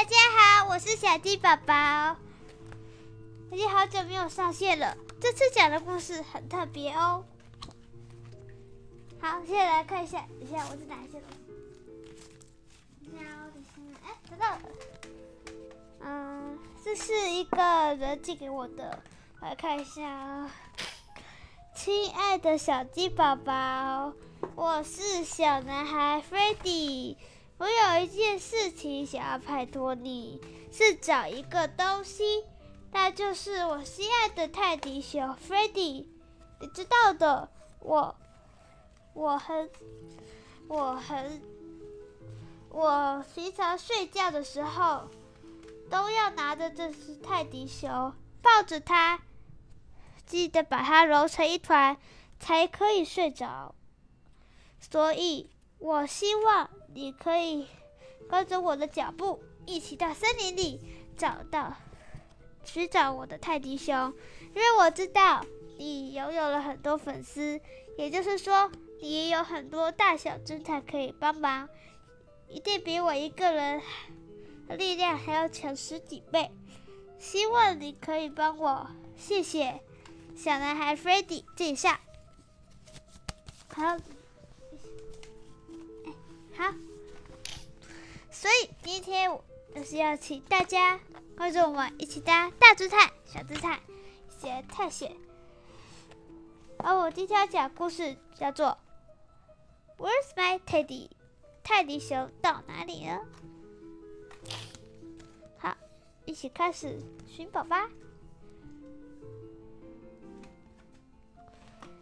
大家好，我是小鸡宝宝。已经好久没有上线了，这次讲的故事很特别哦。好，现在来看一下，等一下我在哪些了？哎，找到了。嗯，这是一个人寄给我的，来看一下。亲爱的小鸡宝宝，我是小男孩 Freddy。我有一件事情想要拜托你，是找一个东西，那就是我心爱的泰迪熊 Freddy。你知道的，我我很我很我平常睡觉的时候都要拿着这只泰迪熊，抱着它，记得把它揉成一团，才可以睡着。所以。我希望你可以跟着我的脚步，一起到森林里找到寻找我的泰迪熊，因为我知道你拥有了很多粉丝，也就是说，你也有很多大小侦探可以帮忙，一定比我一个人的力量还要强十几倍。希望你可以帮我，谢谢，小男孩 Freddy 介绍。好。好，所以今天我就是要请大家跟着我们一起搭大侦探、小侦探，一起探险。而我今天要讲故事叫做《Where's My Teddy》，泰迪熊到哪里了？好，一起开始寻宝吧。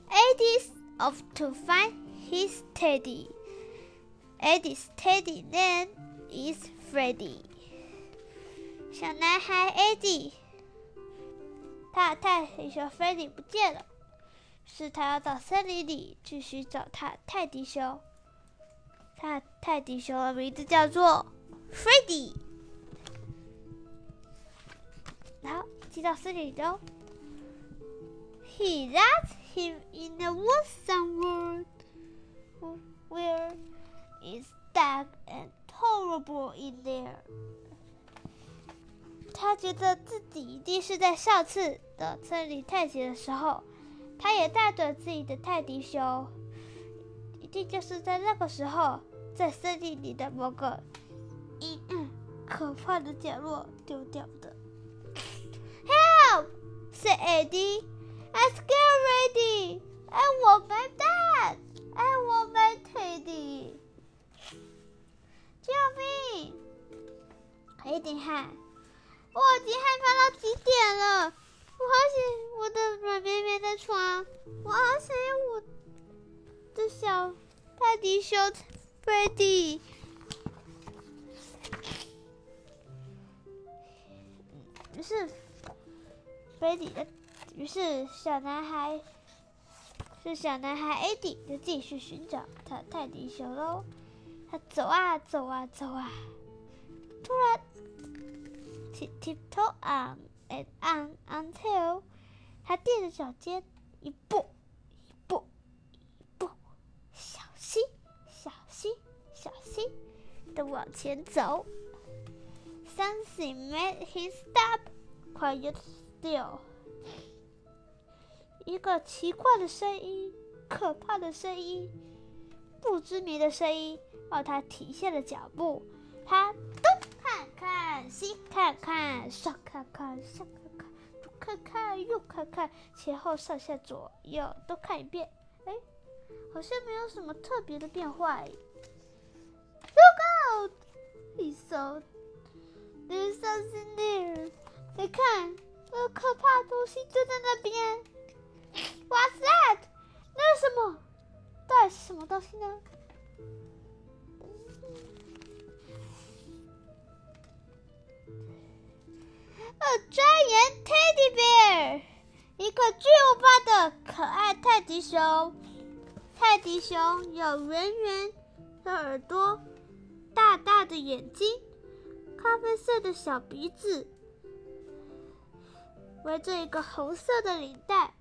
Eddie's off to find his Teddy. Eddie's teddy name is Freddy。小男孩 Eddie，他的泰迪熊 Freddy 不见了，是他要到森林里去寻找他泰迪熊。他泰迪熊的名字叫做 Freddy。好，进到森林中。He lost him in the woods somewhere. Where is dark and horrible in there。他觉得自己一定是在上次的森林探险的时候，他也带着自己的泰迪熊，一定就是在那个时候，在森林里的某个阴暗、可怕的角落丢掉的。Help! said Eddie. I'm scared, Eddie. I want my dad. I want my Teddy. 救命！快点喊！我已经害怕到极点了。我好想我的软绵绵的床，我好想要我的小泰迪熊飞迪。于是，飞迪的，于是小男孩，是小男孩艾迪，就继续寻找他泰迪熊喽。他走啊走啊走啊，突然，tip tiptoe on and on until，他垫着脚尖，一步一步一步，小心小心小心的往前走。Something made him stop quiet still。一个奇怪的声音，可怕的声音，不知名的声音。让他停下了脚步，他东看看，西看看，上看看，下看看，左看看，右看看，前后上下左右都看一遍。哎，好像没有什么特别的变化。Look out! He saw there's something there. 你看，那可怕的东西就在那边。底是什么东西呢？A giant teddy bear，一个巨无霸的可爱泰迪熊。泰迪熊有圆圆的耳朵，大大的眼睛，咖啡色的小鼻子，围着一个红色的领带，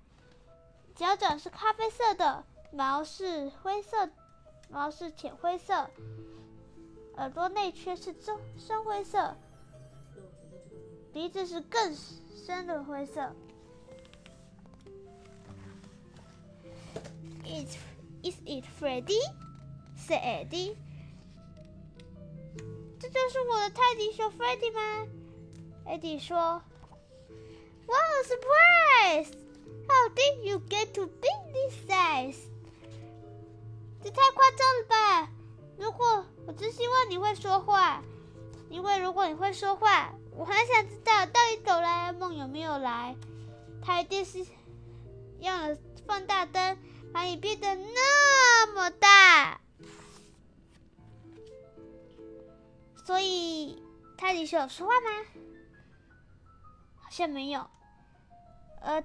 脚掌是咖啡色的，毛是灰色，毛是浅灰色，耳朵内圈是棕深灰色。鼻子是更深的灰色。Is is it Freddy? said id 这就是我的泰迪熊 Freddy 吗？Eddie 说。Wow, surprise! How did you get to be this size? 这太夸张了吧！如果我只希望你会说话，因为如果你会说话，我很想知道到底哆啦 A 梦有没有来。他一定是用了放大灯，把你变得那么大。所以泰迪熊有说话吗？好像没有。呃，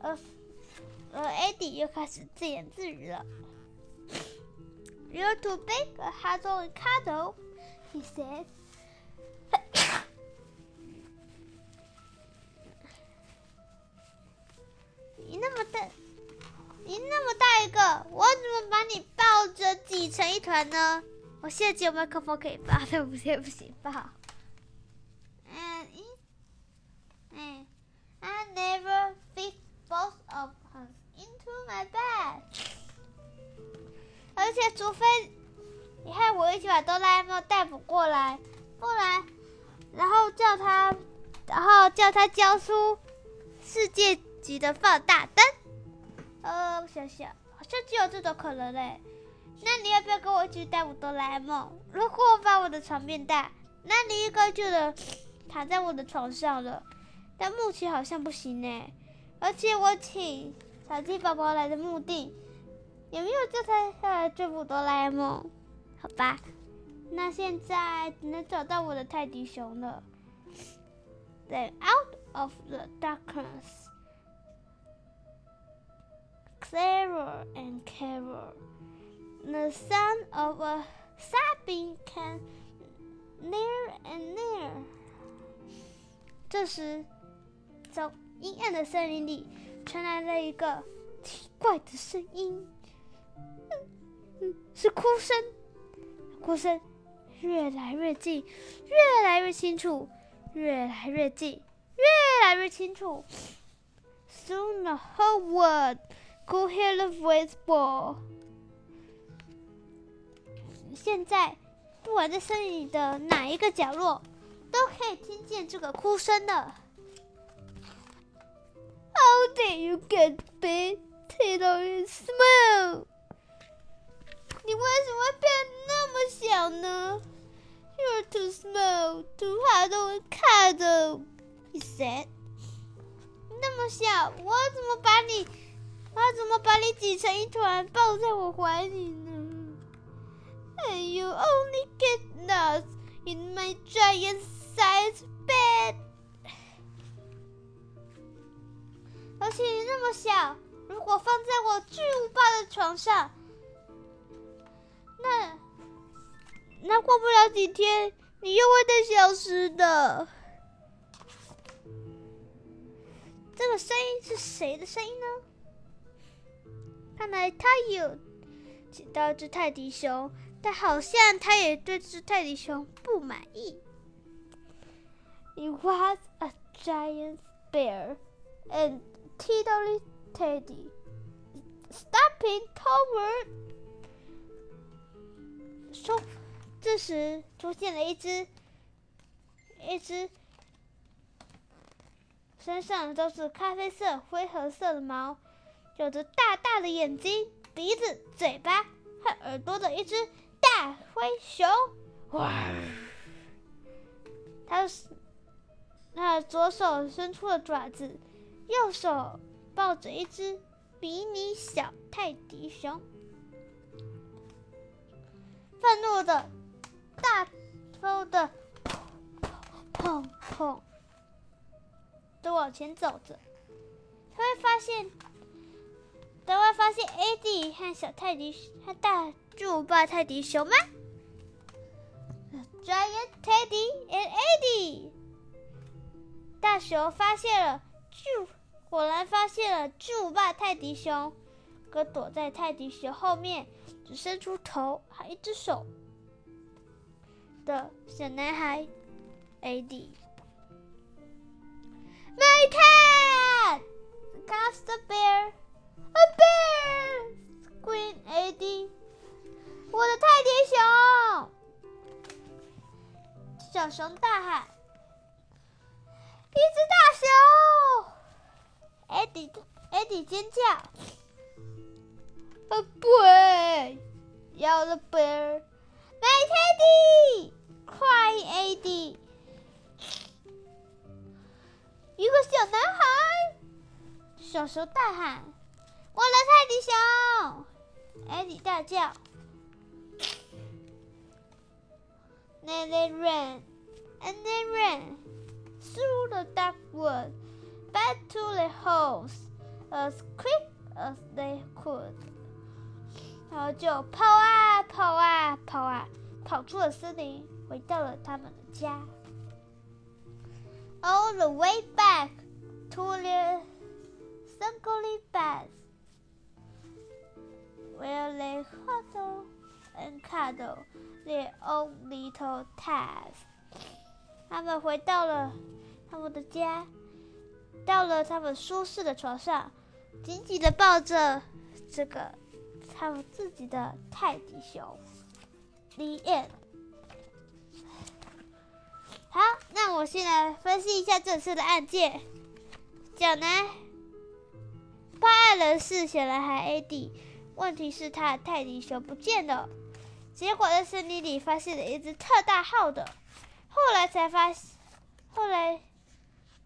呃，而，Eddie 又开始自言自语了。You're too big a Hazel and Cuddle, he said. 你那么大，你那么大一个，我怎么把你抱着挤成一团呢？我现在只有麦克风可以抱，对不对？不行抱。而且，除非你和我一起把哆啦 A 梦逮捕过来，不然，然后叫他，然后叫他交出世界级的放大灯。呃，我想想，好像只有这种可能嘞。那你要不要跟我一起逮捕哆啦 A 梦？如果我把我的床变大，那你应该就能躺在我的床上了。但目前好像不行呢，而且我请小鸡宝宝来的目的也没有叫他下来追捕哆啦 A 梦，好吧？那现在只能找到我的泰迪熊了。Then out of the darkness, clearer and clearer, the sound of a sobbing came near and near. 这时。从阴暗的森林里传来了一个奇怪的声音， 是哭声，哭声越来越近，越来越清楚，越来越近，越来越清楚。Soon the whole world could hear the whisper。现在，不管在森林的哪一个角落，都可以听见这个哭声的。How did you get big, little and small？那么小呢？You're too small, too hard to cuddle, he said. 那么小，我怎么把你，我怎么把你挤成一团，抱在我怀里呢？And you only get nuts in my giant-sized bed. 而且你那么小，如果放在我巨无霸的床上，那那过不了几天，你又会再消失的。这个声音是谁的声音呢？看来他有捡到一只泰迪熊，但好像他也对这只泰迪熊不满意。It was a giant bear, and Tiddly Teddy, stepping toward。说，这时出现了一只，一只身上都是咖啡色、灰褐色的毛，有着大大的眼睛、鼻子、嘴巴和耳朵的一只大灰熊。哇！它是，它左手伸出了爪子。右手抱着一只迷你小泰迪熊，愤怒的大风的砰砰的往前走着。他会发现，他会发现 AD 和小泰迪和大巨无霸泰迪熊吗？Giant Teddy and AD，大熊发现了巨。果然发现了巨无霸泰迪熊，可躲在泰迪熊后面，只伸出头和一只手的小男孩 AD。My cat! Cast a bear! A bear! Scream AD！我的泰迪熊！小熊大喊：“一只大熊！”AD，AD 尖叫：“A boy! Yell the bear! My teddy!” Cry AD。一个小男孩，小熊大喊：“我的泰迪熊！”艾迪大叫。Then they ran, and they ran through the dark wood, back to their homes as quick as they could. 然后就跑啊跑啊跑啊，跑 跑出了森林，回到了他们的家。all the way back to their snugly beds, where they huddle and cuddle their own little tasks. 他们回到了他们的家，到了他们舒适的床上，紧紧的抱着这个他们自己的泰迪熊。The end. 好，那我先来分析一下这次的案件。小南报案人是小男孩 AD，问题是他的泰迪熊不见了。结果在森林里发现了一只特大号的，后来才发，后来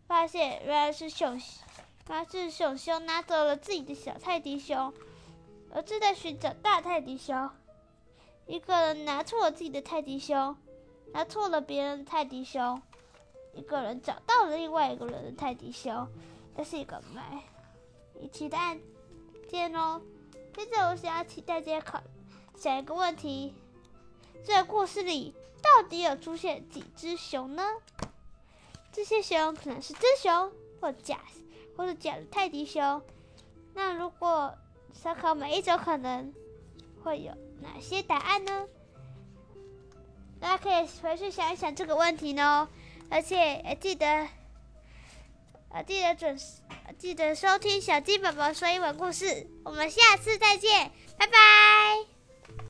发现原来是熊，原来是熊熊拿走了自己的小泰迪熊，而正在寻找大泰迪熊。一个人拿错了自己的泰迪熊。拿错了别人的泰迪熊，一个人找到了另外一个人的泰迪熊，这是一个蛮离奇的案件哦。接着，我想要请大家考想一个问题：这个故事里到底有出现几只熊呢？这些熊可能是真熊，或假，或者假的泰迪熊。那如果参考每一种可能，会有哪些答案呢？大家可以回去想一想这个问题呢，而且记得，呃，记得准时，记得收听小鸡宝宝说英文故事。我们下次再见，拜拜。